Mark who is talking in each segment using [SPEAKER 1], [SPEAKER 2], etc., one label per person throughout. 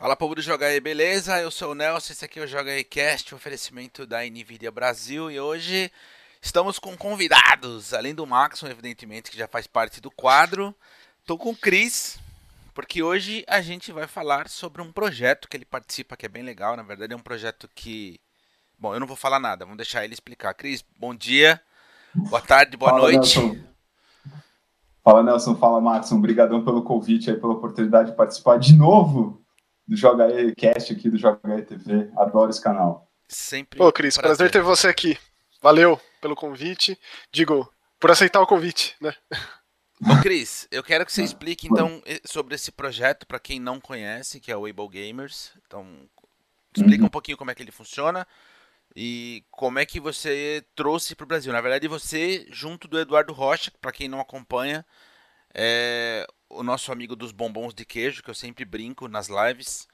[SPEAKER 1] Fala povo do Joga aí, beleza? Eu sou o Nelson, esse aqui é o Joga aí Cast, oferecimento da Nvidia Brasil e hoje estamos com convidados, além do Maxon, evidentemente, que já faz parte do quadro. Tô com o Cris, porque hoje a gente vai falar sobre um projeto que ele participa que é bem legal, na verdade é um projeto que Bom, eu não vou falar nada, vamos deixar ele explicar. Cris, bom dia, boa tarde, boa
[SPEAKER 2] Fala,
[SPEAKER 1] noite.
[SPEAKER 2] Nelson. Fala Nelson, fala Maxon, obrigadão pelo convite aí, pela oportunidade de participar de novo do Joga aí Cast aqui do Joga aí TV. Adoro esse canal.
[SPEAKER 1] Sempre.
[SPEAKER 3] Pô, Cris, prazer. prazer ter você aqui. Valeu pelo convite. Digo, por aceitar o convite, né?
[SPEAKER 1] Ô, Cris, eu quero que você explique então sobre esse projeto para quem não conhece, que é o Able Gamers. Então, explica uhum. um pouquinho como é que ele funciona e como é que você trouxe para o Brasil. Na verdade, você, junto do Eduardo Rocha, para quem não acompanha, é o nosso amigo dos bombons de queijo, que eu sempre brinco nas lives.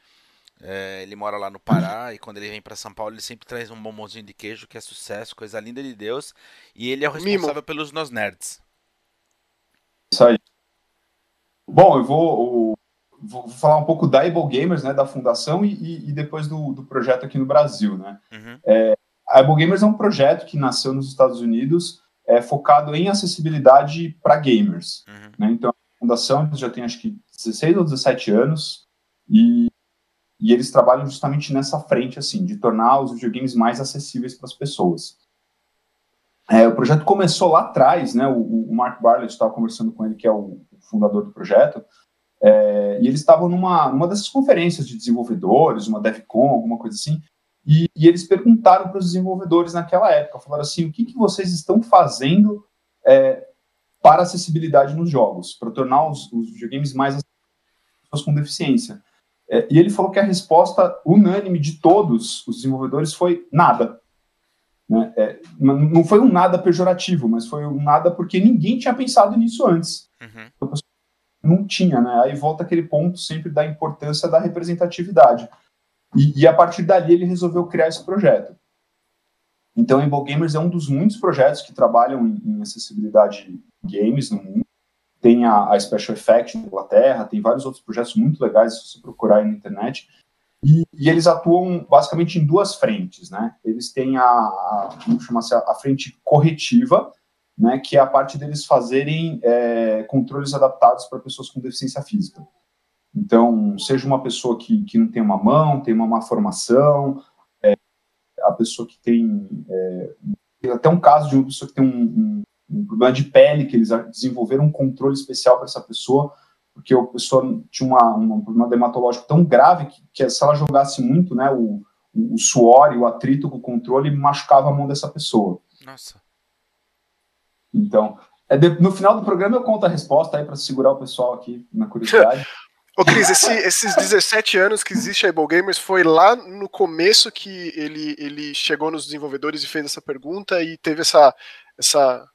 [SPEAKER 1] É, ele mora lá no Pará e quando ele vem para São Paulo ele sempre traz um bombonzinho de queijo que é sucesso, coisa linda de Deus. E ele é o responsável Mimo. pelos Nos Nerds.
[SPEAKER 2] Isso aí. Bom, eu vou, vou falar um pouco da Able Gamers, né, da fundação e, e depois do, do, projeto aqui no Brasil, né. Uhum. É, a Able Gamers é um projeto que nasceu nos Estados Unidos é, focado em acessibilidade para gamers. Uhum. Né? Então, a fundação já tem acho que 16 ou 17 anos e, e eles trabalham justamente nessa frente, assim, de tornar os videogames mais acessíveis para as pessoas. É, o projeto começou lá atrás, né? O, o Mark Barlett estava conversando com ele, que é o, fundador do projeto, é, e eles estavam numa, numa dessas conferências de desenvolvedores, uma DevCon, alguma coisa assim, e, e eles perguntaram para os desenvolvedores naquela época, falaram assim, o que, que vocês estão fazendo é, para acessibilidade nos jogos, para tornar os, os videogames mais acessíveis com deficiência. É, e ele falou que a resposta unânime de todos os desenvolvedores foi nada. Né? É, não foi um nada pejorativo, mas foi um nada porque ninguém tinha pensado nisso antes. Uhum. Não tinha, né? Aí volta aquele ponto sempre da importância da representatividade. E, e, a partir dali ele resolveu criar esse projeto. Então, Able Gamers é um dos muitos projetos que trabalham em, em acessibilidade games no mundo. Tem a, a, Special Effect na Inglaterra, tem vários outros projetos muito legais se você procurar aí na internet. E, e eles atuam basicamente em duas frentes, né? Eles têm a, a vamos chamar assim, a frente corretiva, né, que é a parte deles fazerem é, controles adaptados para pessoas com deficiência física. Então, seja uma pessoa que, que não tem uma mão, tem uma má formação, é, a pessoa que tem. É, até um caso de uma pessoa que tem um, um, um, problema de pele, que eles desenvolveram um controle especial para essa pessoa, porque a pessoa tinha uma, um problema dermatológico tão grave que, que se ela jogasse muito né, o, o suor e o atrito com o controle, machucava a mão dessa pessoa.
[SPEAKER 1] Nossa.
[SPEAKER 2] Então, é de, no final do programa eu conto a resposta aí para segurar o pessoal aqui na curiosidade.
[SPEAKER 3] Ô, Cris, esse, esses 17 anos que existe a Able Gamers foi lá no começo que ele, ele chegou nos desenvolvedores e fez essa pergunta e teve essa, essa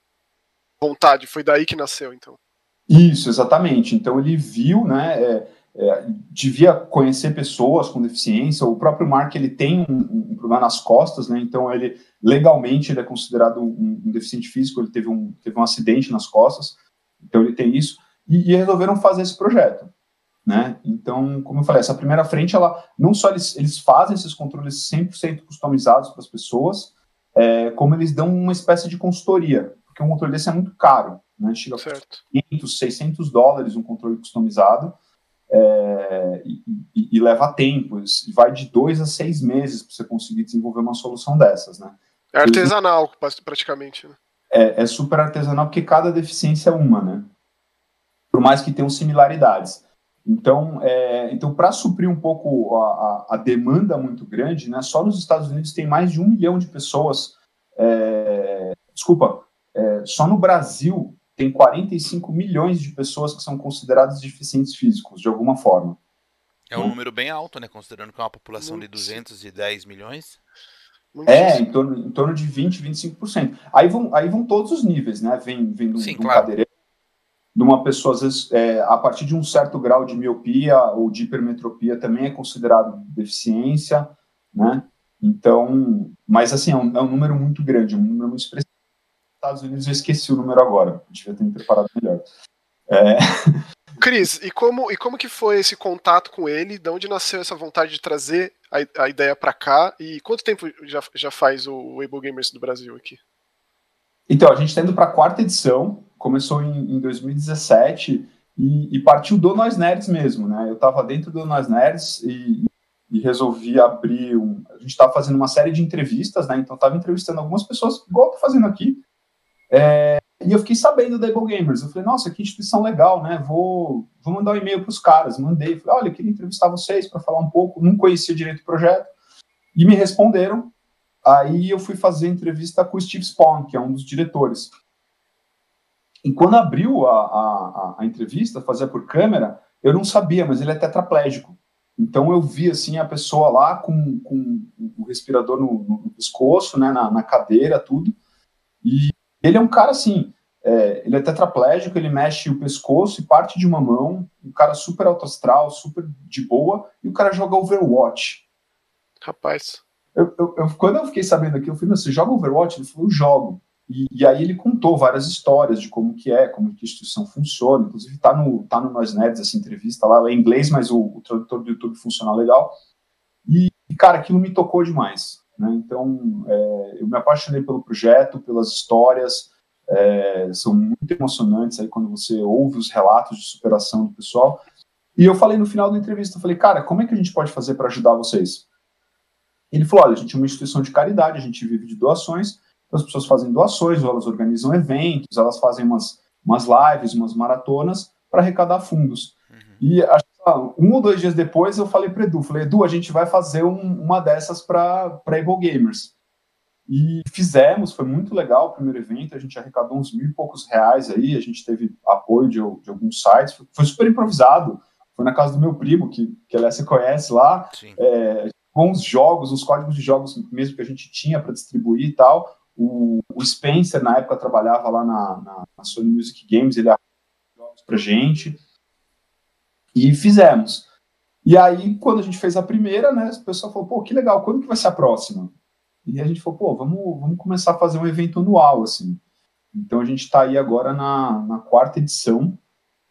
[SPEAKER 3] vontade. Foi daí que nasceu, então.
[SPEAKER 2] Isso, exatamente. Então ele viu, né? É, é, devia conhecer pessoas com deficiência. O próprio Mark ele tem um, um, problema nas costas, né? Então ele legalmente ele é considerado um, um, deficiente físico. Ele teve um teve um acidente nas costas, então ele tem isso e, e resolveram fazer esse projeto né? Então, como eu falei, essa primeira frente, ela não só eles, eles fazem esses controles 100% customizados para as pessoas, é, como eles dão uma espécie de consultoria, porque um controle desse é muito caro, né? Chega
[SPEAKER 3] certo.
[SPEAKER 2] a 500, 600 dólares um controle customizado, é, e, e, e, leva tempo, vai de dois a seis meses para você conseguir desenvolver uma solução dessas, né?
[SPEAKER 3] É artesanal, praticamente, né?
[SPEAKER 2] É, é super artesanal, porque cada deficiência é uma, né? Por mais que tenham similaridades. Então, é, então para suprir um pouco a, a, demanda muito grande, né, só nos Estados Unidos tem mais de um milhão de pessoas. É, desculpa, é, só no Brasil tem 45 milhões de pessoas que são consideradas deficientes físicos, de alguma forma.
[SPEAKER 1] É um número bem alto, né? Considerando que é uma população de 210 milhões.
[SPEAKER 2] É, em torno, em torno de 20, 25%. Aí vão, aí vão todos os níveis, né? Vem, vem do, Sim, do claro. cadeireiro de uma pessoa, às vezes, é, a partir de um certo grau de miopia ou de hipermetropia também é considerado deficiência, né? Então, mas assim, é um, é um número muito grande, um número muito expressivo. Estados Unidos eu esqueci o número agora, devia ter me preparado melhor. É,
[SPEAKER 3] Cris, e como, e como que foi esse contato com ele? De onde nasceu essa vontade de trazer a, a ideia para cá? E quanto tempo já, já faz o Weibo Gamers do Brasil aqui?
[SPEAKER 2] Então, a gente está indo para a quarta edição, começou em, em 2017 e, e, partiu do Nós Nerds mesmo, né? Eu estava dentro do Nós Nerds e, e resolvi abrir um. A gente estava fazendo uma série de entrevistas, né? Então, estava entrevistando algumas pessoas, igual tô fazendo aqui. É, e eu fiquei sabendo da Able Gamers. Eu falei, nossa, que instituição legal, né? Vou, vou mandar um e-mail para os caras. Mandei. Falei, olha, eu queria entrevistar vocês para falar um pouco. Não conhecia direito o projeto. E me responderam. Aí eu fui fazer entrevista com o Steve Spawn, que é um dos diretores. E quando abriu a, a, a entrevista, fazia por câmera, eu não sabia, mas ele é tetraplégico. Então eu vi assim a pessoa lá com, com o respirador no, no pescoço, né, na, na, cadeira, tudo. E ele é um cara assim, é, ele é tetraplégico, ele mexe o pescoço e parte de uma mão, um cara super alto astral, super de boa, e o cara joga Overwatch.
[SPEAKER 3] Rapaz.
[SPEAKER 2] Eu, eu, eu, quando eu fiquei sabendo aquilo, eu falei, você joga Overwatch? Ele falou, eu jogo. E, e, aí ele contou várias histórias de como que é, como que a instituição funciona, inclusive tá no, tá no Nós Nerds essa entrevista lá, é em inglês, mas o, o tradutor do YouTube funciona legal. E, cara, aquilo me tocou demais. Né? Então, é, eu me apaixonei pelo projeto, pelas histórias, é, são muito emocionantes aí quando você ouve os relatos de superação do pessoal. E eu falei no final da entrevista, eu falei, cara, como é que a gente pode fazer para ajudar vocês? Ele falou, olha, a gente é uma instituição de caridade, a gente vive de doações, então as pessoas fazem doações, elas organizam eventos, elas fazem umas, umas lives, umas maratonas para arrecadar fundos. Uhum. E acho um ou dois dias depois eu falei para Edu, falei, Edu, a gente vai fazer um, uma dessas para Able Gamers. E fizemos, foi muito legal o primeiro evento, a gente arrecadou uns mil e poucos reais aí, a gente teve apoio de, de alguns sites, foi, foi super improvisado, foi na casa do meu primo, que, que aliás você conhece lá, é, com os jogos, os códigos de jogos mesmo que a gente tinha para distribuir e tal, o, o, Spencer, na época, trabalhava lá na, na, na Sony Music Games, ele jogos pra gente, e fizemos. E aí, quando a gente fez a primeira, né, o pessoal falou, pô, que legal, quando que vai ser a próxima? E a gente falou, pô, vamos, vamos começar a fazer um evento anual, assim. Então, a gente está aí agora na, na quarta edição,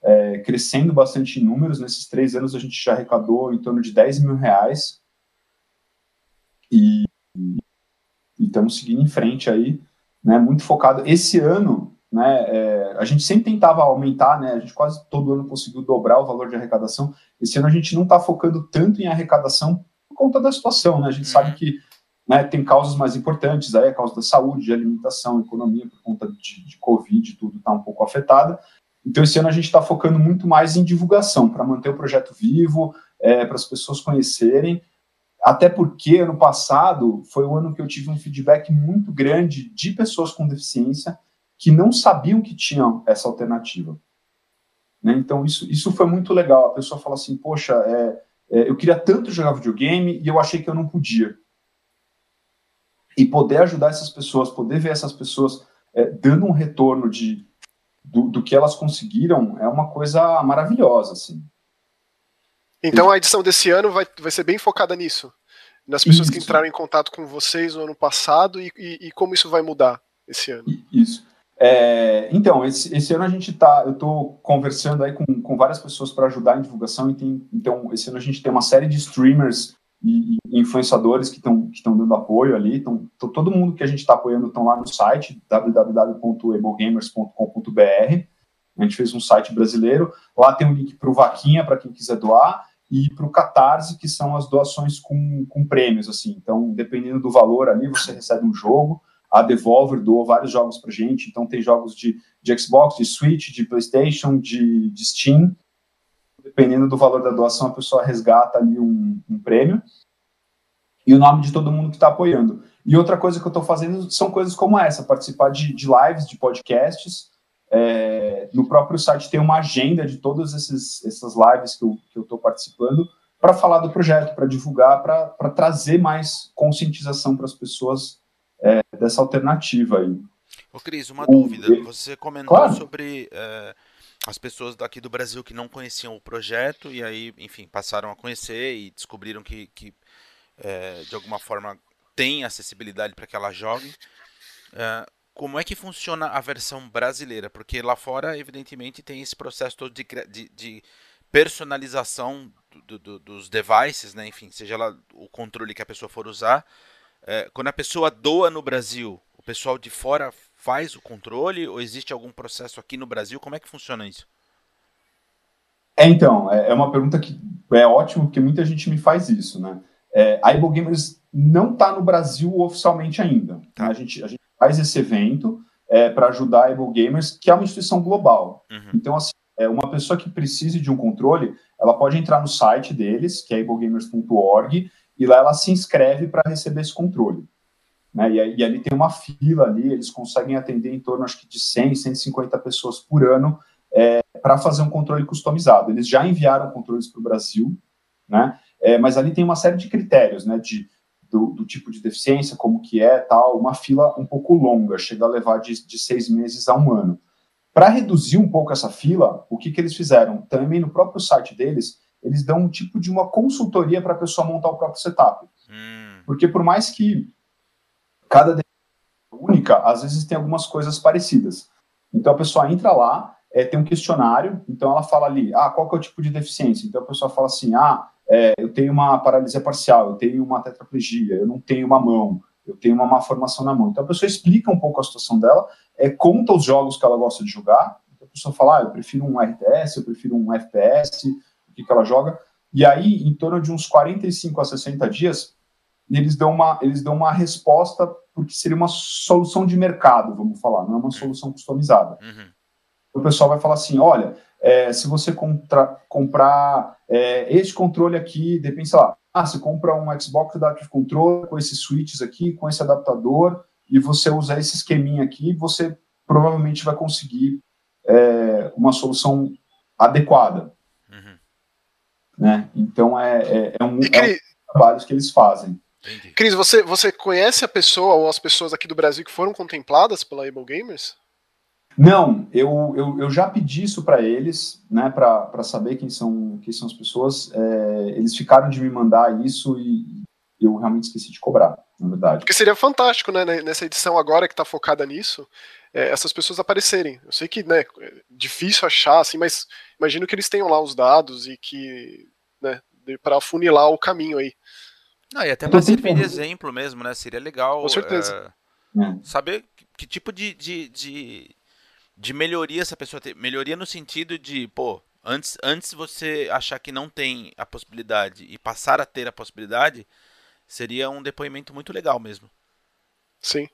[SPEAKER 2] é, crescendo bastante em números. Nesses três anos, a gente já arrecadou em torno de 10 mil reais. E estamos seguindo em frente aí, né, muito focado. Esse ano, né, é, a gente sempre tentava aumentar, né, a gente quase todo ano conseguiu dobrar o valor de arrecadação. Esse ano a gente não está focando tanto em arrecadação por conta da situação, né, a gente uhum. sabe que né, tem causas mais importantes, aí a causa da saúde, de alimentação, economia, por conta de, de Covid, tudo está um pouco afetada. Então, esse ano a gente está focando muito mais em divulgação, para manter o projeto vivo, é, para as pessoas conhecerem até porque ano passado foi o ano que eu tive um feedback muito grande de pessoas com deficiência que não sabiam que tinham essa alternativa. Né? Então, isso, isso foi muito legal. A pessoa fala assim: Poxa, é, é, eu queria tanto jogar videogame e eu achei que eu não podia. E poder ajudar essas pessoas, poder ver essas pessoas é, dando um retorno de, do, do que elas conseguiram, é uma coisa maravilhosa. Assim.
[SPEAKER 3] Então a edição desse ano vai, vai ser bem focada nisso. Nas pessoas isso. que entraram em contato com vocês no ano passado e, e, e como isso vai mudar esse ano.
[SPEAKER 2] Isso. É, então, esse, esse, ano a gente tá, eu estou conversando aí com, com várias pessoas para ajudar em divulgação, e tem, então esse ano a gente tem uma série de streamers e, e influenciadores que estão que dando apoio ali, então, todo mundo que a gente está apoiando estão lá no site www.eblegamers.com.br a gente fez um site brasileiro, lá tem um link para o Vaquinha, para quem quiser doar, e para o Catarse, que são as doações com, com prêmios, assim. Então, dependendo do valor ali, você recebe um jogo. A Devolver doou vários jogos para gente, então tem jogos de, de Xbox, de Switch, de PlayStation, de, de Steam. Dependendo do valor da doação, a pessoa resgata ali um, um prêmio. E o nome de todo mundo que está apoiando. E outra coisa que eu estou fazendo são coisas como essa, participar de, de lives, de podcasts, é, no próprio site tem uma agenda de todas esses, essas lives que eu estou participando para falar do projeto, para divulgar, para trazer mais conscientização para as pessoas é, dessa alternativa aí.
[SPEAKER 1] Ô Cris, uma o, dúvida. Você comentou claro. sobre é, as pessoas daqui do Brasil que não conheciam o projeto e aí, enfim, passaram a conhecer e descobriram que, que é, de alguma forma tem acessibilidade para que ela jogue. Como é que funciona a versão brasileira? Porque lá fora, evidentemente, tem esse processo todo de, de, de personalização do, do, dos devices, né? Enfim, seja lá o controle que a pessoa for usar. É, quando a pessoa doa no Brasil, o pessoal de fora faz o controle ou existe algum processo aqui no Brasil? Como é que funciona isso?
[SPEAKER 2] É, então, é, é uma pergunta que é ótimo, porque muita gente me faz isso, né? É, a Able Gamers não está no Brasil oficialmente ainda. Tá. A, gente, a gente faz esse evento é, para ajudar a Able Gamers, que é uma instituição global. Uhum. Então, assim, é, uma pessoa que precise de um controle, ela pode entrar no site deles, que é ablegamers.org, e lá ela se inscreve para receber esse controle. Né? E, e, ali tem uma fila ali, eles conseguem atender em torno, acho que de 100, 150 pessoas por ano é, para fazer um controle customizado. Eles já enviaram controles para o Brasil, né? É, mas ali tem uma série de critérios, né? De, do, do, tipo de deficiência, como que é, tal, uma fila um pouco longa, chega a levar de, de seis meses a um ano. Para reduzir um pouco essa fila, o que, que eles fizeram? Também no próprio site deles, eles dão um tipo de uma consultoria para a pessoa montar o próprio setup. Hum. Porque por mais que cada é única, às vezes tem algumas coisas parecidas. Então a pessoa entra lá, é, tem um questionário, então ela fala ali, ah, qual que é o tipo de deficiência? Então a pessoa fala assim, ah, é, eu tenho uma paralisia parcial, eu tenho uma tetraplegia, eu não tenho uma mão, eu tenho uma má formação na mão. Então a pessoa explica um pouco a situação dela, é, conta os jogos que ela gosta de jogar, então, a pessoa fala, ah, eu prefiro um RTS, eu prefiro um FPS, o que, que ela joga, e aí, em torno de uns 45 a 60 dias, eles dão uma, eles dão uma resposta, porque seria uma solução de mercado, vamos falar, não é uma solução customizada. Uhum. O pessoal vai falar assim, olha, é, se você contra, comprar é, este controle aqui, depende, sei lá, ah, você compra um Xbox Adaptive Controller com esses switches aqui, com esse adaptador, e você usa esse esqueminha aqui, você provavelmente vai conseguir é, uma solução adequada. Uhum. Né? Então, é, é, é um, é um trabalhos que eles fazem.
[SPEAKER 3] Entendi. Cris, você, você conhece a pessoa ou as pessoas aqui do Brasil que foram contempladas pela Able Gamers?
[SPEAKER 2] Não, eu, eu, eu já pedi isso para eles, né, para saber quem são, quem são as pessoas. É, eles ficaram de me mandar isso e eu realmente esqueci de cobrar, na verdade.
[SPEAKER 3] Porque seria fantástico, né, nessa edição agora que está focada nisso, é, essas pessoas aparecerem. Eu sei que, né, é difícil achar, assim, mas imagino que eles tenham lá os dados e que, né, para afunilar o caminho aí.
[SPEAKER 1] Não, e até para servir de exemplo mesmo, né? Seria legal.
[SPEAKER 3] Com certeza.
[SPEAKER 1] É, saber que tipo de, de, de de melhoria essa pessoa tem. Melhoria no sentido de, pô, antes, antes você achar que não tem a possibilidade e passar a ter a possibilidade, seria um depoimento muito legal mesmo.
[SPEAKER 3] Sim.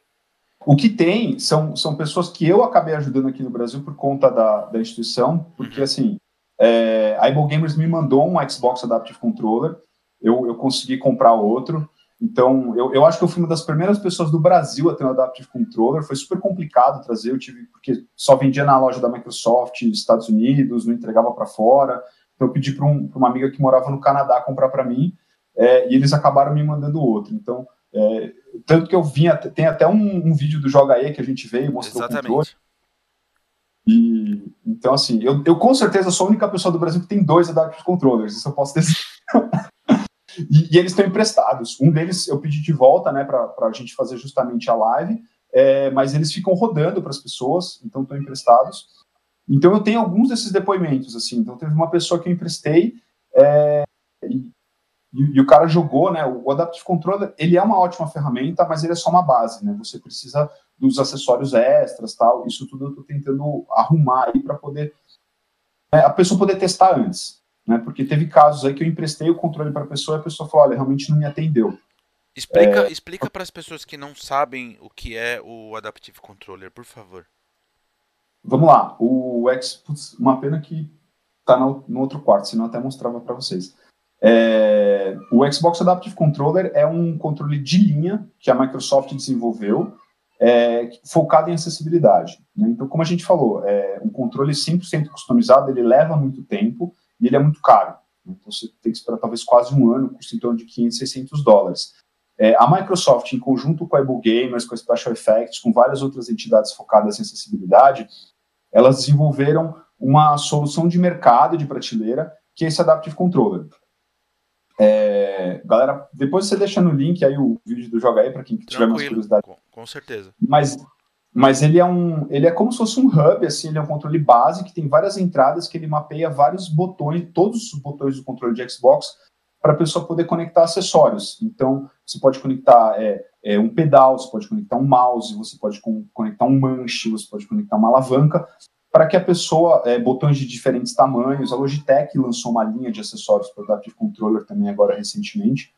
[SPEAKER 2] O que tem são, são pessoas que eu acabei ajudando aqui no Brasil por conta da, da instituição, porque uhum. assim, é, a Able Gamers me mandou um Xbox Adaptive Controller, eu, eu consegui comprar outro, então, eu, eu acho que eu fui uma das primeiras pessoas do Brasil a ter um Adaptive Controller. Foi super complicado trazer, eu tive, porque só vendia na loja da Microsoft, Estados Unidos, não entregava para fora. Então, eu pedi para um, uma amiga que morava no Canadá comprar para mim, é, e eles acabaram me mandando outro. Então, é, tanto que eu vinha, tem até um, um, vídeo do Joga aí que a gente veio, mostrou Exatamente. o controle. E, então, assim, eu, eu com certeza sou a única pessoa do Brasil que tem dois Adaptive Controllers, isso eu posso dizer. E, e eles estão emprestados. Um deles eu pedi de volta, né, para a gente fazer justamente a live, é, mas eles ficam rodando para as pessoas, então estão emprestados. Então eu tenho alguns desses depoimentos, assim. Então teve uma pessoa que eu emprestei é, e, e, o cara jogou, né? O Adaptive Controller, ele é uma ótima ferramenta, mas ele é só uma base, né? Você precisa dos acessórios extras, tal. Isso tudo eu estou tentando arrumar aí para poder é, a pessoa poder testar antes né? Porque teve casos aí que eu emprestei o controle para a pessoa e a pessoa falou, olha, realmente não me atendeu.
[SPEAKER 1] Explica, é... explica para as pessoas que não sabem o que é o Adaptive Controller, por favor.
[SPEAKER 2] Vamos lá, o X, putz, uma pena que tá no, no, outro quarto, senão até mostrava para vocês. É, o Xbox Adaptive Controller é um controle de linha que a Microsoft desenvolveu, é, focado em acessibilidade. Né? Então, como a gente falou, é um controle 100% customizado, ele leva muito tempo, e ele é muito caro. Então você tem que esperar talvez quase um ano, custa em torno de 500, 600 dólares. É, a Microsoft, em conjunto com a Able Gamers, com a Special Effects, com várias outras entidades focadas em acessibilidade, elas desenvolveram uma solução de mercado de prateleira que é esse Adaptive Controller. É, galera, depois você deixa no link aí o vídeo do Joga aí para quem tiver mais curiosidade.
[SPEAKER 1] Com, com certeza.
[SPEAKER 2] Mas mas ele é um, ele é como se fosse um hub, assim, ele é um controle base que tem várias entradas que ele mapeia vários botões, todos os botões do controle de Xbox para a pessoa poder conectar acessórios. Então, você pode conectar é, é, um pedal, você pode conectar um mouse, você pode conectar um manche, você pode conectar uma alavanca, para que a pessoa, é, botões de diferentes tamanhos, a Logitech lançou uma linha de acessórios para o Adaptive Controller também agora recentemente.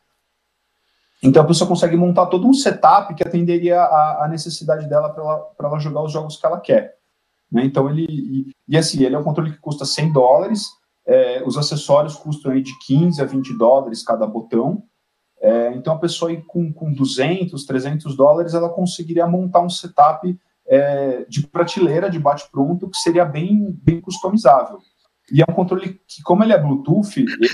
[SPEAKER 2] Então a pessoa consegue montar todo um setup que atenderia a, necessidade dela para ela, ela jogar os jogos que ela quer. Né? Então ele, e, e, assim, ele é um controle que custa 100 dólares, é, os acessórios custam aí de 15 a 20 dólares cada botão, é, então a pessoa aí com, com 200, 300 dólares, ela conseguiria montar um setup é, de prateleira, de bate-pronto, que seria bem, bem customizável. E é um controle que, como ele é Bluetooth, ele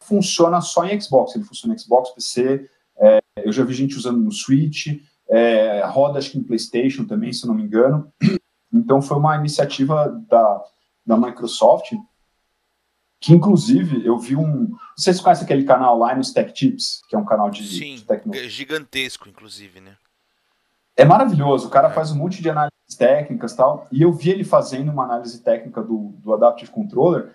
[SPEAKER 2] funciona só em Xbox, ele funciona em Xbox, PC, é, eu já vi gente usando no Switch, é, roda acho que em PlayStation também, se não me engano. Então foi uma iniciativa da, da Microsoft que inclusive eu vi um. Vocês conhecem aquele canal Linus Tech Tips, que é um canal de,
[SPEAKER 1] Sim,
[SPEAKER 2] de
[SPEAKER 1] tecnologia? É gigantesco, inclusive, né?
[SPEAKER 2] É maravilhoso. O cara é. faz um monte de análises técnicas tal. E eu vi ele fazendo uma análise técnica do, do Adaptive Controller.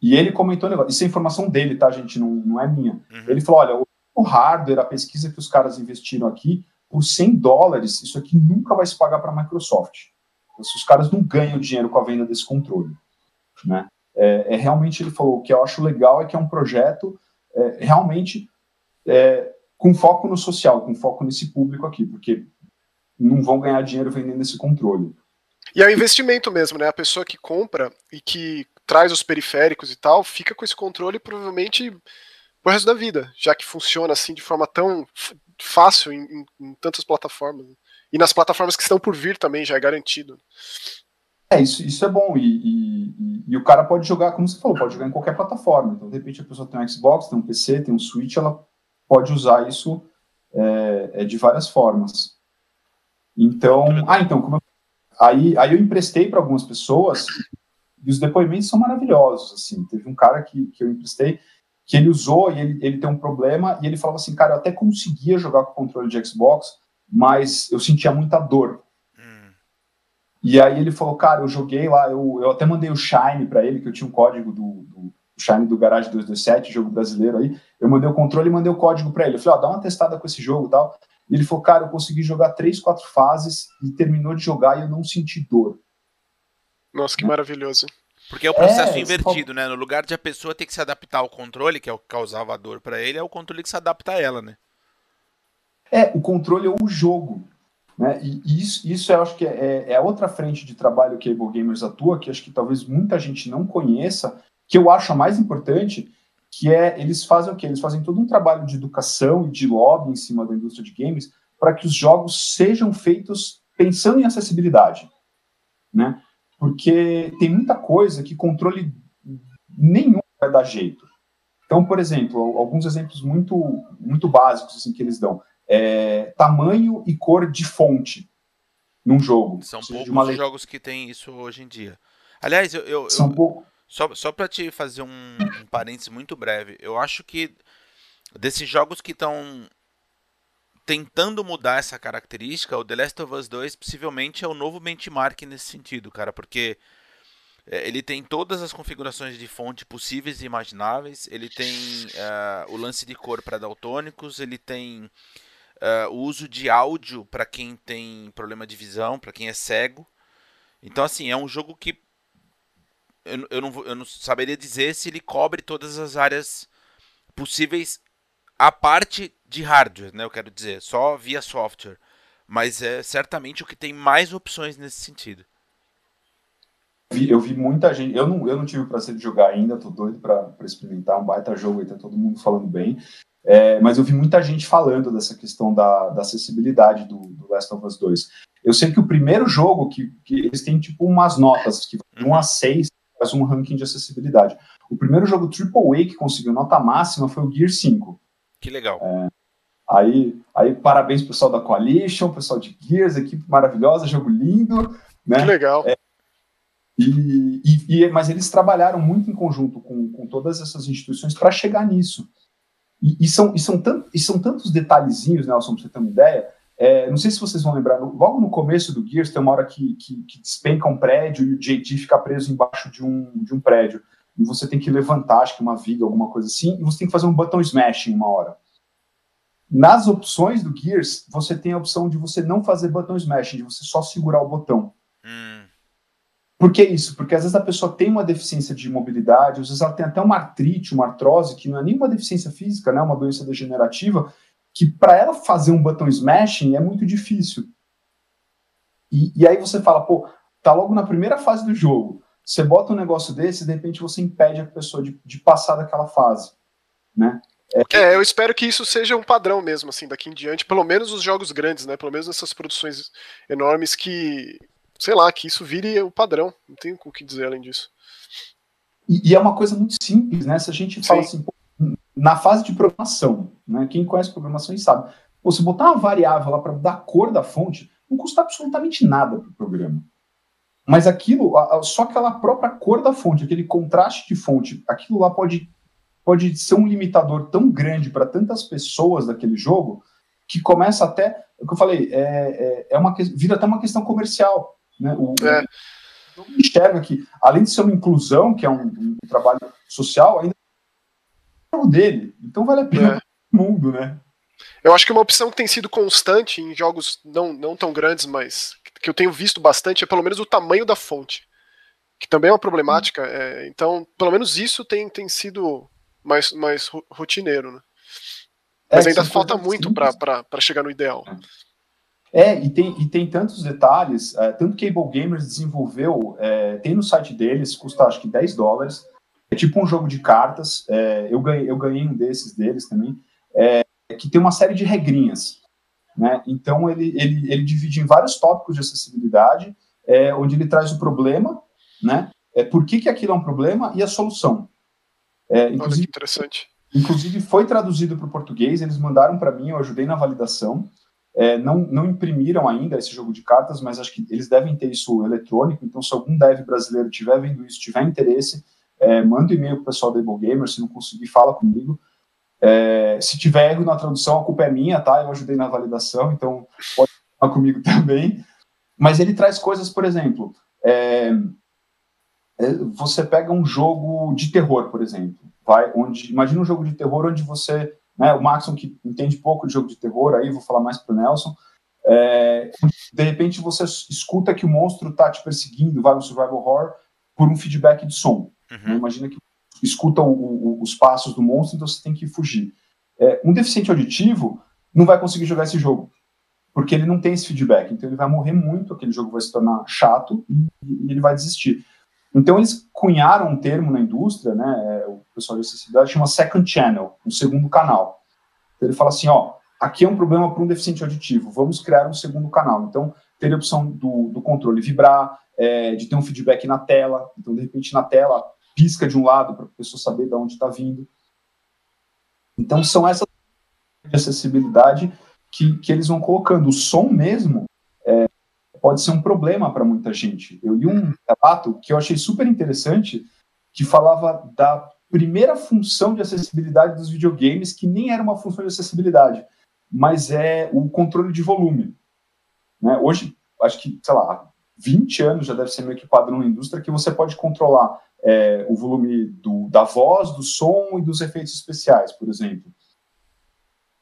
[SPEAKER 2] E ele comentou um negócio. Isso é informação dele, tá, gente? Não, não é minha. Uhum. Ele falou: olha, o hardware, a pesquisa que os caras investiram aqui, por 100 dólares, isso aqui nunca vai se pagar para a Microsoft. Os caras não ganham dinheiro com a venda desse controle. Né? É, é, realmente ele falou o que eu acho legal é que é um projeto é, realmente é, com foco no social, com foco nesse público aqui, porque não vão ganhar dinheiro vendendo esse controle.
[SPEAKER 3] E é um investimento mesmo, né? A pessoa que compra e que traz os periféricos e tal, fica com esse controle provavelmente pro resto da vida, já que funciona assim de forma tão fácil em, em, em tantas plataformas. E nas plataformas que estão por vir também, já é garantido.
[SPEAKER 2] É, isso, isso é bom. E, e, e, o cara pode jogar, como você falou, pode jogar em qualquer plataforma. Então, de repente, a pessoa tem um Xbox, tem um PC, tem um Switch, ela pode usar isso é, é de várias formas. Então, ah, então, como eu, aí, aí eu emprestei para algumas pessoas e os depoimentos são maravilhosos. Assim, teve um cara que, que eu emprestei que ele usou e ele, ele tem um problema e ele falava assim, cara, eu até conseguia jogar com controle de Xbox, mas eu sentia muita dor e aí ele falou, cara, eu joguei lá, eu, eu até mandei o Shine para ele, que eu tinha um código do, do Shine do Garage 227, jogo brasileiro aí. Eu mandei o controle e mandei o código para ele. Eu falei, ó, dá uma testada com esse jogo e tal. E ele falou, cara, eu consegui jogar três, quatro fases e terminou de jogar e eu não senti dor.
[SPEAKER 3] Nossa, que maravilhoso.
[SPEAKER 1] Porque é o processo é, invertido, né? No lugar de a pessoa ter que se adaptar ao controle, que é o que causava a dor para ele, é o controle que se adapta a ela, né?
[SPEAKER 2] É, o controle é o jogo. Né? E isso, isso eu acho que é, é, é outra frente de trabalho que a Able Gamers atua, que acho que talvez muita gente não conheça, que eu acho a mais importante, que é eles fazem o quê? Eles fazem todo um trabalho de educação e de lobby em cima da indústria de games para que os jogos sejam feitos pensando em acessibilidade, né? Porque tem muita coisa que controle nenhum vai dar jeito. Então, por exemplo, alguns exemplos muito muito básicos assim que eles dão é, tamanho e cor de fonte num jogo.
[SPEAKER 1] São poucos uma... jogos que tem isso hoje em dia. Aliás, eu, eu, São eu só, só para te fazer um, um parênteses muito breve, eu acho que desses jogos que estão tentando mudar essa característica, o The Last of Us 2 possivelmente é o novo benchmark nesse sentido, cara, porque é, ele tem todas as configurações de fonte possíveis e imagináveis, ele tem uh, o lance de cor para daltônicos, ele tem uh, o uso de áudio para quem tem problema de visão, para quem é cego. Então, assim, é um jogo que eu, eu, não, eu não saberia dizer se ele cobre todas as áreas possíveis a parte de hardware, né? Eu quero dizer, só via software. Mas é certamente o que tem mais opções nesse sentido.
[SPEAKER 2] Eu vi muita gente. Eu não, eu não tive o prazer de jogar ainda, tô doido para experimentar um baita jogo aí, tá todo mundo falando bem. É, mas eu vi muita gente falando dessa questão da, da acessibilidade do, do, Last of Us 2. Eu sei que o primeiro jogo, que, que eles têm tipo umas notas, que de 1 a 6 faz um ranking de acessibilidade. O primeiro jogo AAA que conseguiu nota máxima foi o Gear 5.
[SPEAKER 1] Que legal.
[SPEAKER 2] É, aí, aí, parabéns pessoal da Coalition, pessoal de Gears, equipe maravilhosa, jogo lindo. Né?
[SPEAKER 3] Que legal. É,
[SPEAKER 2] e, e, e, mas eles trabalharam muito em conjunto com, com todas essas instituições para chegar nisso. E, e, são, e, são tant, e são tantos detalhezinhos, Nelson, para você ter uma ideia. É, não sei se vocês vão lembrar, logo no começo do Gears tem uma hora que, que, que despenca um prédio e o JT fica preso embaixo de um, de um prédio. E você tem que levantar, acho que uma viga, alguma coisa assim, e você tem que fazer um button smash em uma hora. Nas opções do Gears, você tem a opção de você não fazer button smash, de você só segurar o botão. Hum. Por que isso? Porque às vezes a pessoa tem uma deficiência de mobilidade, às vezes ela tem até uma artrite, uma artrose, que não é nenhuma deficiência física, né, uma doença degenerativa, que para ela fazer um button smashing é muito difícil. E, e, aí você fala, pô, tá logo na primeira fase do jogo, você bota um negócio desse, de repente você impede a pessoa de, de passar daquela fase, né?
[SPEAKER 3] É, eu espero que isso seja um padrão mesmo, assim, daqui em diante, pelo menos os jogos grandes, né? Pelo menos essas produções enormes que, sei lá, que isso vire o padrão. Não tenho o que dizer além disso.
[SPEAKER 2] E, e é uma coisa muito simples, né? Se a gente fala Sim. assim, na fase de programação, né? Quem conhece programação sabe. você botar uma variável lá para dar a cor da fonte, não custa absolutamente nada para o programa. Mas aquilo, só aquela própria cor da fonte, aquele contraste de fonte, aquilo lá pode, pode ser um limitador tão grande para tantas pessoas daquele jogo que começa até, o que eu falei, é, é, é uma, vira até uma questão comercial. Né? O, é. Eu enxergo que, além de ser uma inclusão, que é um, um trabalho social, ainda o dele. Então vale a pena é. o mundo, né?
[SPEAKER 3] Eu acho que uma opção que tem sido constante em jogos não, não tão grandes, mas que eu tenho visto bastante, é pelo menos o tamanho da fonte. Que também é uma problemática. É, então, pelo menos isso tem, tem sido mais, mais rotineiro, né? É, mas é, ainda falta muito para chegar no ideal.
[SPEAKER 2] É, e tem, e tem tantos detalhes, é, tanto que Cable Gamers desenvolveu, é, tem no site deles, custa acho que 10 dólares, é tipo um jogo de cartas. É, eu, ganhei, eu ganhei um desses deles também, é, que tem uma série de regrinhas. Né? Então, ele, ele, ele divide em vários tópicos de acessibilidade, onde ele traz o problema, né? É, por que, que aquilo é um problema e a solução.
[SPEAKER 3] É, inclusive, Olha que interessante.
[SPEAKER 2] Inclusive, foi traduzido para o português, eles mandaram para mim, eu ajudei na validação. É, não, não imprimiram ainda esse jogo de cartas, mas acho que eles devem ter isso eletrônico. Então, se algum dev brasileiro tiver vendo isso, tiver interesse, é, manda um e-mail para o pessoal da Able Gamer, se não conseguir, fala comigo. É, se tiver erro na tradução, a culpa é minha, tá? Eu ajudei na validação, então pode falar comigo também. Mas ele traz coisas, por exemplo, é, você pega um jogo de terror, por exemplo, vai, onde imagina um jogo de terror onde você, né, o Maxon que entende pouco de jogo de terror, aí vou falar mais para o Nelson, é, de repente você escuta que o monstro está te perseguindo, vai no survival horror por um feedback de som. Uhum. Imagina que escuta o, o, os passos do monstro, então você tem que fugir. É, um deficiente auditivo não vai conseguir jogar esse jogo, porque ele não tem esse feedback, então ele vai morrer muito, aquele jogo vai se tornar chato e, e ele vai desistir. Então eles cunharam um termo na indústria, né, é, o pessoal de acessibilidade chama second channel, um segundo canal. Então ele fala assim, ó, aqui é um problema para um deficiente auditivo, vamos criar um segundo canal. Então teria a opção do, do controle vibrar, é, de ter um feedback na tela, então de repente na tela pisca de um lado para a pessoa saber de onde está vindo. Então, são essas de acessibilidade que, que eles vão colocando. O som mesmo pode ser um problema para muita gente. Eu li um relato que eu achei super interessante, que falava da primeira função de acessibilidade dos videogames, que nem era uma função de acessibilidade, mas é o controle de volume. Né? Hoje, acho que, sei lá, 20 anos já deve ser meio que padrão na indústria, que você pode controlar é, o volume do, da voz, do som e dos efeitos especiais, por exemplo.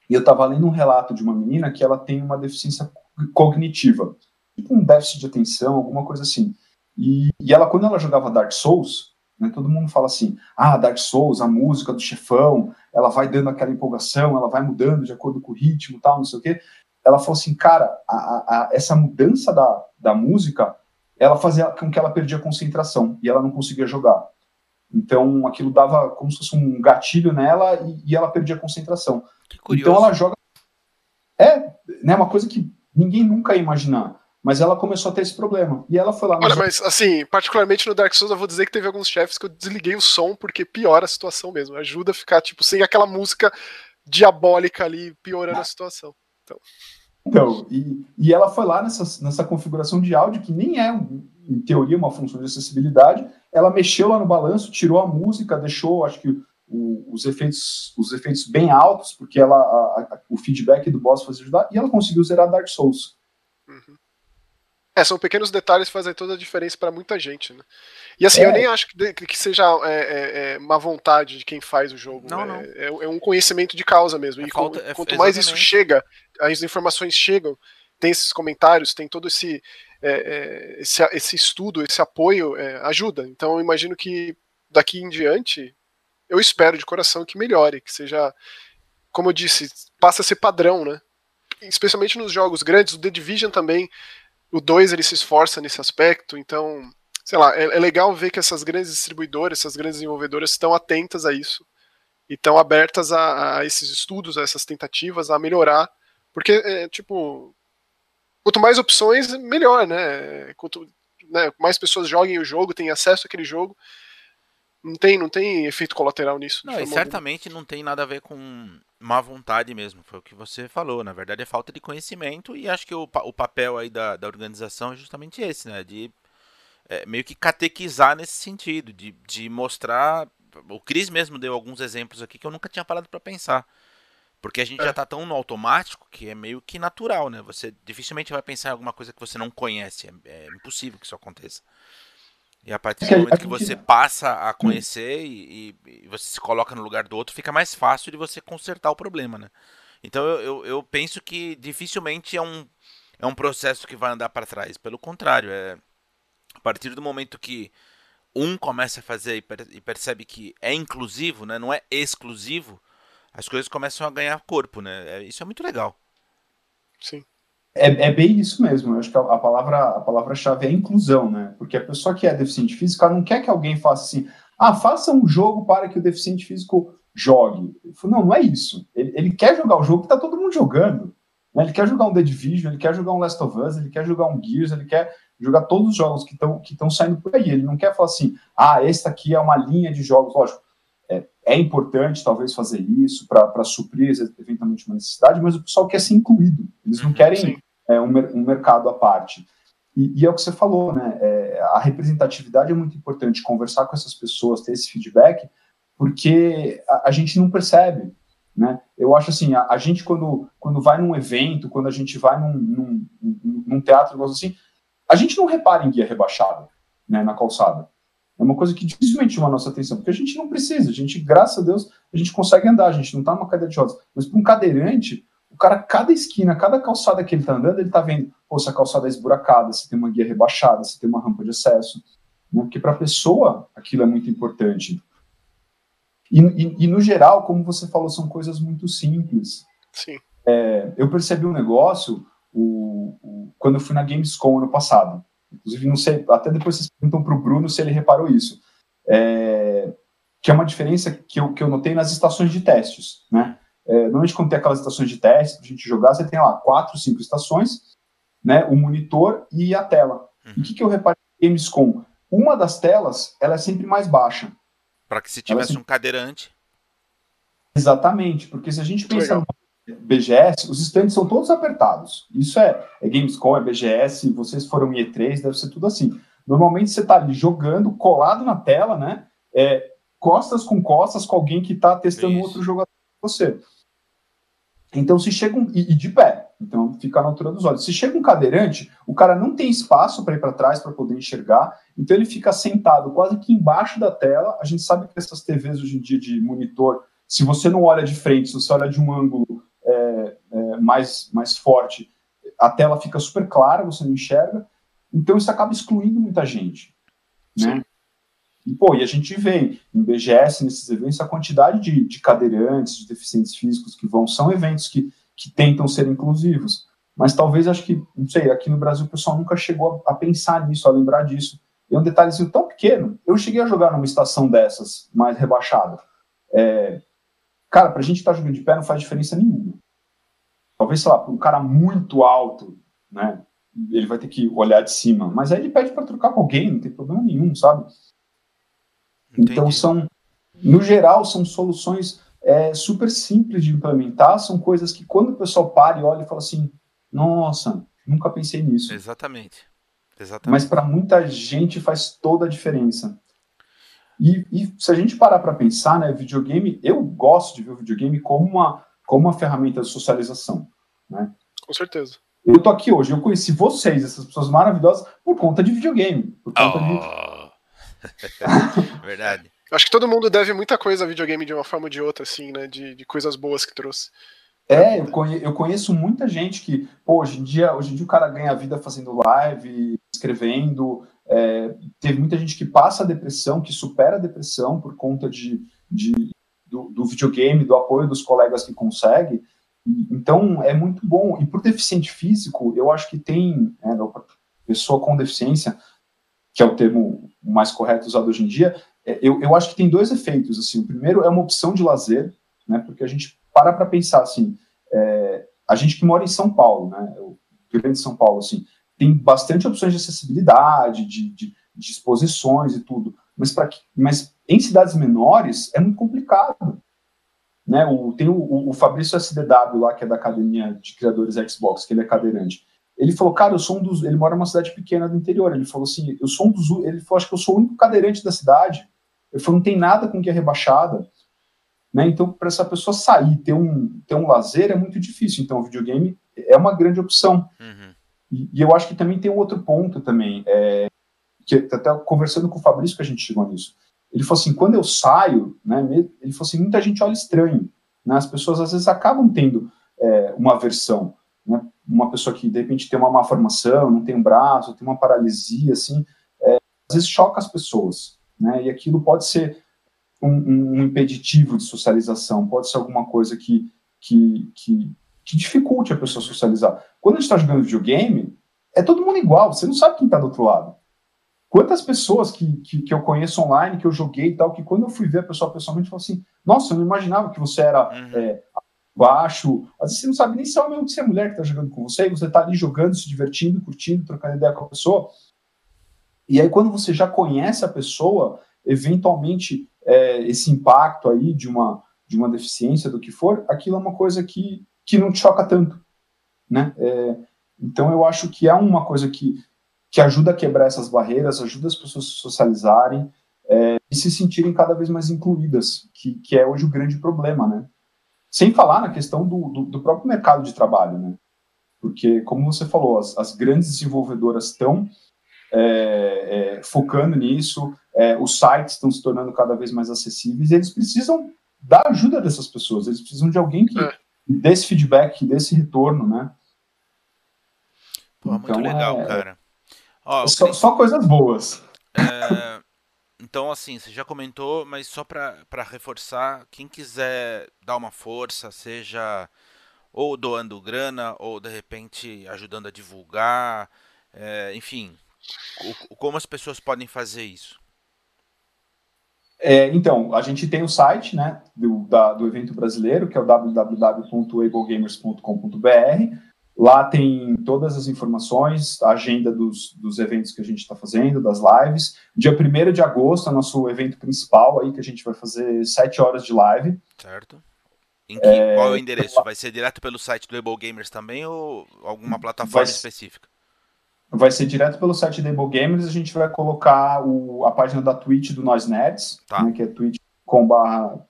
[SPEAKER 2] E eu estava lendo um relato de uma menina que ela tem uma deficiência cognitiva, tipo um déficit de atenção, alguma coisa assim. E, e ela, quando ela jogava Dark Souls, né, todo mundo fala assim, ah, Dark Souls, a música do chefão, ela vai dando aquela empolgação, ela vai mudando de acordo com o ritmo tal, não sei o quê. Ela falou assim, cara, a, a, essa mudança da, da música ela fazia com que ela perdia concentração e ela não conseguia jogar. Então aquilo dava como se fosse um gatilho nela e, e ela perdia concentração. Então ela joga. É, né, uma coisa que ninguém nunca ia imaginar. Mas ela começou a ter esse problema. E ela foi lá.
[SPEAKER 3] Olha, mas assim, particularmente no Dark Souls, eu vou dizer que teve alguns chefes que eu desliguei o som porque piora a situação mesmo. Ajuda a ficar, tipo, sem aquela música diabólica ali piorando ah. a situação. Então.
[SPEAKER 2] Então, e, e ela foi lá nessa, nessa configuração de áudio, que nem é, em teoria, uma função de acessibilidade. Ela mexeu lá no balanço, tirou a música, deixou, acho que o, os, efeitos, os efeitos bem altos, porque ela, a, a, o feedback do boss fazia ajudar, e ela conseguiu zerar Dark Souls.
[SPEAKER 3] Uhum. É, são pequenos detalhes que fazem toda a diferença para muita gente, né? E assim, é. eu nem acho que, que seja é, é, é, má vontade de quem faz o jogo. Não, não. É, é um conhecimento de causa mesmo. e falta, quanto mais isso chega, as informações chegam, tem esses comentários, tem todo esse, esse, esse, estudo, esse apoio, ajuda. Então eu imagino que daqui em diante, eu espero de coração que melhore, que seja, como eu disse, passa a ser padrão, né? Especialmente nos jogos grandes, o The Division também o 2 ele se esforça nesse aspecto, então, sei lá, é, é, legal ver que essas grandes distribuidoras, essas grandes desenvolvedoras estão atentas a isso e estão abertas a, a, esses estudos, a essas tentativas, a melhorar, porque, é, tipo, quanto mais opções, melhor, né? Quanto né, mais pessoas joguem o jogo, têm acesso àquele jogo, não tem, não tem efeito colateral nisso.
[SPEAKER 1] Não, e certamente alguma. não tem nada a ver com má vontade mesmo, foi o que você falou. Na verdade é falta de conhecimento e acho que o, o papel aí da, da organização é justamente esse, né? De é, meio que catequizar nesse sentido, de, de mostrar. O Cris mesmo deu alguns exemplos aqui que eu nunca tinha parado para pensar. Porque a gente é. já tá tão no automático que é meio que natural, né? Você dificilmente vai pensar em alguma coisa que você não conhece. É, é impossível que isso aconteça. E a partir do momento que você passa a conhecer e, e, você se coloca no lugar do outro, fica mais fácil de você consertar o problema, né? Então eu, eu, eu penso que dificilmente é um, é um processo que vai andar para trás. Pelo contrário, é a partir do momento que um começa a fazer e percebe que é inclusivo, né? não é exclusivo, as coisas começam a ganhar corpo, né? É, isso é muito legal.
[SPEAKER 3] Sim.
[SPEAKER 2] É, é, bem isso mesmo. Eu acho que a, a palavra a palavra-chave é inclusão, né? Porque a pessoa que é deficiente físico ela não quer que alguém faça assim, ah, faça um jogo para que o deficiente físico jogue. Não, não é isso. Ele, ele quer jogar o jogo que está todo mundo jogando. Né? Ele quer jogar um The Division, ele quer jogar um Last of Us, ele quer jogar um Gears, ele quer jogar todos os jogos que estão que saindo por aí. Ele não quer falar assim, ah, esse aqui é uma linha de jogos. Lógico, é, é importante talvez fazer isso para suprir eventualmente uma necessidade, mas o pessoal quer ser incluído. Eles não uhum, querem Sim é, um, um, mercado à parte. E, e, é o que você falou, né? É, a representatividade é muito importante, conversar com essas pessoas, ter esse feedback, porque a, a gente não percebe. Né? Eu acho assim, a, a, gente quando, quando vai num evento, quando a gente vai num, num, num teatro, assim, a gente não repara em guia rebaixado né, na calçada. É uma coisa que dificilmente chama a nossa atenção, porque a gente não precisa, a gente, graças a Deus, a gente consegue andar, a gente não está numa cadeira de rodas. Mas para um cadeirante, o cara, cada esquina, cada calçada que ele está andando, ele está vendo, pô, se a calçada é esburacada, se tem uma guia rebaixada, se tem uma rampa de acesso. Né? Porque para a pessoa aquilo é muito importante. E, e, e, no geral, como você falou, são coisas muito simples.
[SPEAKER 3] Sim.
[SPEAKER 2] É, eu percebi um negócio o, o, quando eu fui na Gamescom ano passado. Inclusive, não sei, até depois vocês perguntam para o Bruno se ele reparou isso. É, que é uma diferença que eu, que eu notei nas estações de testes, né? É, normalmente, quando tem aquelas estações de teste para a gente jogar, você tem lá quatro, cinco estações, né, o monitor e a tela. Uhum. E o que, que eu reparei em Gamescom? Uma das telas, ela é sempre mais baixa.
[SPEAKER 1] Para que se tivesse sempre... um cadeirante.
[SPEAKER 2] Exatamente, porque se a gente pensa no BGS, os estandes são todos apertados. Isso é, é Gamescom, é BGS, vocês foram em E3, deve ser tudo assim. Normalmente você está ali jogando, colado na tela, né? É, costas com costas com alguém que está testando Isso. outro jogador você. Então, se chega um. E, e, de pé, então fica na altura dos olhos. Se chega um cadeirante, o cara não tem espaço para ir para trás para poder enxergar, então ele fica sentado quase que embaixo da tela. A gente sabe que essas TVs hoje em dia de monitor, se você não olha de frente, se você olha de um ângulo é, é, mais, mais forte, a tela fica super clara, você não enxerga. Então isso acaba excluindo muita gente. Né? E, pô, e a gente vê em BGS, nesses eventos, a quantidade de, de cadeirantes, de deficientes físicos que vão, são eventos que, que tentam ser inclusivos. Mas talvez, acho que, não sei, aqui no Brasil o pessoal nunca chegou a, a pensar nisso, a lembrar disso. E é um detalhezinho tão pequeno. Eu cheguei a jogar numa estação dessas, mais rebaixada. É, cara, pra gente estar tá jogando de pé não faz diferença nenhuma. Talvez, sei lá, para um cara muito alto, né? Ele vai ter que olhar de cima. Mas aí ele pede para trocar com alguém, não tem problema nenhum, sabe? Entendi. Então, são, no geral, são soluções é, super simples de implementar, são coisas que quando o pessoal para e olha e fala assim, nossa, nunca pensei nisso.
[SPEAKER 1] Exatamente. Exatamente.
[SPEAKER 2] Mas para muita gente faz toda a diferença. E, e se a gente parar para pensar, né, videogame, eu gosto de ver o videogame como uma, como uma ferramenta de socialização, né?
[SPEAKER 3] Com certeza.
[SPEAKER 2] Eu tô aqui hoje, eu conheci vocês, essas pessoas maravilhosas, por conta de videogame. Por conta
[SPEAKER 1] oh. de... Verdade.
[SPEAKER 3] Acho que todo mundo deve muita coisa a videogame de uma forma ou de outra, assim, né? De, de coisas boas que trouxe.
[SPEAKER 2] É, eu, conhe, eu conheço muita gente que, pô, hoje em dia, hoje em dia o cara ganha vida fazendo live, escrevendo. É, teve muita gente que passa a depressão, que supera a depressão por conta de, de do, do, videogame, do apoio dos colegas que consegue. Então, é muito bom. E por deficiente físico, eu acho que tem, né, pessoa com deficiência, que é o termo mais correto usado hoje em dia, é, eu, eu acho que tem dois efeitos. Assim, o primeiro é uma opção de lazer, né, porque a gente para para pensar assim, é, a gente que mora em São Paulo, né, o Grande São Paulo, assim, tem bastante opções de acessibilidade, de, de, de exposições e tudo, mas, pra, mas em cidades menores é muito complicado. Né, o, tem o, o Fabrício SDW lá, que é da Academia de Criadores Xbox, que ele é cadeirante. Ele falou, cara, eu sou um dos. Ele mora numa cidade pequena do interior. Ele falou assim, eu sou um dos. Ele falou, acho que eu sou o único cadeirante da cidade. Ele falou, não tem nada com que é rebaixada. Né? Então, para essa pessoa sair, ter um, ter um lazer, é muito difícil. Então, o videogame é uma grande opção. Uhum. E, e, eu acho que também tem um outro ponto também, é, que até conversando com o Fabrício que a gente chegou nisso. Ele falou assim, quando eu saio, né, ele falou assim, muita gente olha estranho. Né? As pessoas às vezes acabam tendo é, uma aversão. Né? Uma pessoa que de repente tem uma má formação, não tem um braço, tem uma paralisia, assim, é, às vezes choca as pessoas. Né? E aquilo pode ser um, um, impeditivo de socialização, pode ser alguma coisa que, que, que, que dificulte a pessoa socializar. Quando a gente está jogando videogame, é todo mundo igual, você não sabe quem está do outro lado. Quantas pessoas que, que, que, eu conheço online, que eu joguei e tal, que quando eu fui ver a pessoa pessoalmente, falou assim: Nossa, eu não imaginava que você era uhum. é, baixo. Às vezes você não sabe nem se é homem ou se é mulher que está jogando com você, e você está ali jogando, se divertindo, curtindo, trocando ideia com a pessoa. E aí, quando você já conhece a pessoa, eventualmente é, esse impacto aí de uma, de uma deficiência, do que for, aquilo é uma coisa que, que não te choca tanto, né? É, então eu acho que é uma coisa que, que ajuda a quebrar essas barreiras, ajuda as pessoas a se socializarem é, e se sentirem cada vez mais incluídas, que, que é hoje o grande problema, né? Sem falar na questão do, do, do próprio mercado de trabalho, né? Porque, como você falou, as, as grandes desenvolvedoras estão é, é, focando nisso, é, os sites estão se tornando cada vez mais acessíveis, e eles precisam da ajuda dessas pessoas, eles precisam de alguém que é. dê esse feedback, que dê esse retorno, né?
[SPEAKER 1] Pô, muito então, legal, é, cara.
[SPEAKER 2] Ó, só, só, coisas boas.
[SPEAKER 1] É, então, assim, você já comentou, mas só para reforçar, quem quiser dar uma força, seja ou doando grana, ou de repente ajudando a divulgar, é, enfim, como as pessoas podem fazer isso?
[SPEAKER 2] É, então, a gente tem o site né, do, da, do evento brasileiro, que é o www.ablegamers.com.br. Lá tem todas as informações, a agenda dos, dos eventos que a gente está fazendo, das lives. Dia 1 de agosto é nosso evento principal aí, que a gente vai fazer 7 horas de live.
[SPEAKER 1] Certo. Que, é, qual é o endereço? Vai ser direto pelo site do Able Gamers também ou alguma plataforma vai, específica?
[SPEAKER 2] vai ser direto pelo site da Able Gamers, a gente vai colocar o, a página da Twitch do Nós Nerds, tá. né, que é twitch.tv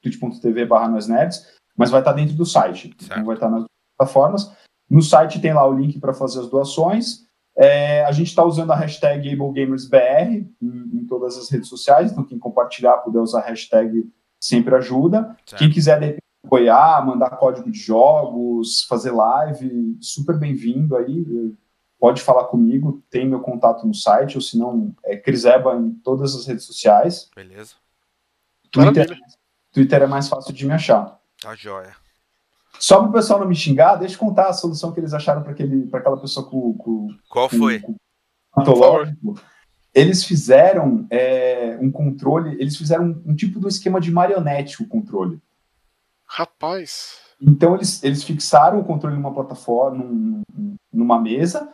[SPEAKER 2] twitch barra Nós Nerds, mas vai estar dentro do site, então vai estar nas plataformas. No site tem lá o link para fazer as doações. É, a gente está usando a hashtag AbleGamersBR em, em, todas as redes sociais, então quem compartilhar puder usar a hashtag sempre ajuda. Certo. Quem quiser de apoiar, mandar código de jogos, fazer live, super bem-vindo aí pode falar comigo, tem meu contato no site, ou se não, é Criseba em todas as redes sociais.
[SPEAKER 1] Beleza.
[SPEAKER 2] Twitter, Twitter é mais fácil de me achar.
[SPEAKER 1] Tá joia.
[SPEAKER 2] Só para o pessoal não me xingar, deixa eu contar a solução que eles acharam para aquela pessoa com. com
[SPEAKER 1] Qual foi? Com,
[SPEAKER 2] com eles fizeram é, um controle, eles fizeram um, um tipo de esquema de marionete o controle.
[SPEAKER 3] Rapaz.
[SPEAKER 2] Então eles, eles fixaram o controle numa plataforma, num, numa mesa,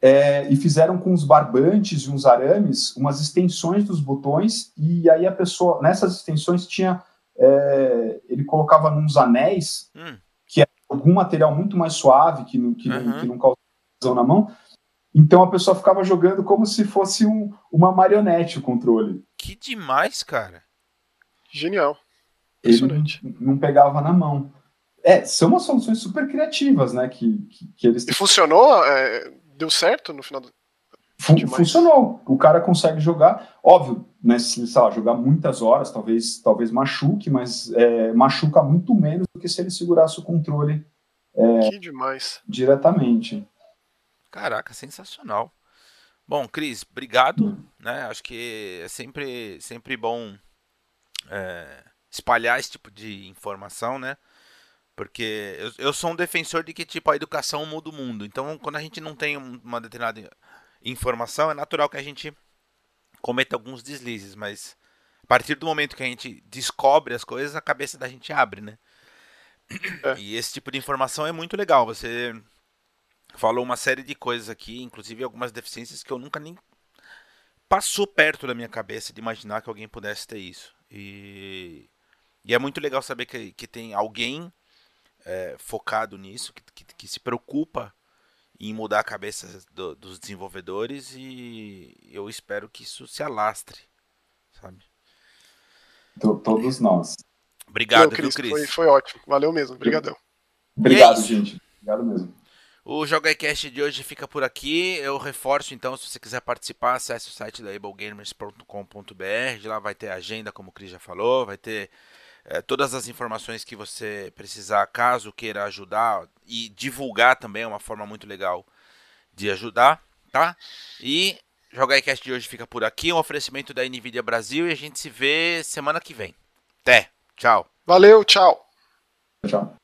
[SPEAKER 2] é, e fizeram com os barbantes e uns arames umas extensões dos botões, e aí a pessoa, nessas extensões tinha, é, ele colocava nos anéis, hum. Algum material muito mais suave, que não, que, uhum. não, que não causa na mão, então a pessoa ficava jogando como se fosse um, uma marionete o controle.
[SPEAKER 1] Que demais, cara.
[SPEAKER 3] Genial.
[SPEAKER 2] Ele não pegava na mão. É, são umas soluções super criativas, né? Que, que, que eles.
[SPEAKER 3] E funcionou? É, deu certo no final do.
[SPEAKER 2] Fun funcionou. O cara consegue jogar, óbvio, né? Se sei lá, jogar muitas horas, talvez, talvez machuque, mas é, machuca muito menos do que se ele segurasse o controle.
[SPEAKER 3] É, que demais.
[SPEAKER 2] Diretamente.
[SPEAKER 1] Caraca, sensacional. Bom, Cris, obrigado. Hum. Né? Acho que é sempre, sempre bom é, espalhar esse tipo de informação, né? Porque eu, eu sou um defensor de que tipo a educação muda o mundo. Então, quando a gente não tem uma determinada informação, é natural que a gente cometa alguns deslizes, mas a partir do momento que a gente descobre as coisas, a cabeça da gente abre, né? É. E esse tipo de informação é muito legal. Você falou uma série de coisas aqui, inclusive algumas deficiências que eu nunca nem passou perto da minha cabeça de imaginar que alguém pudesse ter isso. E, e é muito legal saber que, que tem alguém é, focado nisso, que, que, que, se preocupa em mudar a cabeça do, dos desenvolvedores e eu espero que isso se alastre, sabe?
[SPEAKER 2] Todos nós.
[SPEAKER 1] Obrigado, Cris, viu, Cris?
[SPEAKER 3] Foi, foi ótimo. Valeu mesmo. Obrigadão.
[SPEAKER 2] Obrigado, é gente. Obrigado mesmo.
[SPEAKER 1] O JogaCast de hoje fica por aqui. Eu reforço então, se você quiser participar, acesse o site da ablegamers.com.br. Lá vai ter agenda, como o Cris já falou, vai ter é, todas as informações que você precisar, caso queira ajudar e divulgar também é uma forma muito legal de ajudar, tá? E JogaCast de hoje fica por aqui, um oferecimento da Nvidia Brasil e a gente se vê semana que vem. Até, tchau.
[SPEAKER 3] Valeu, tchau.
[SPEAKER 2] Tchau.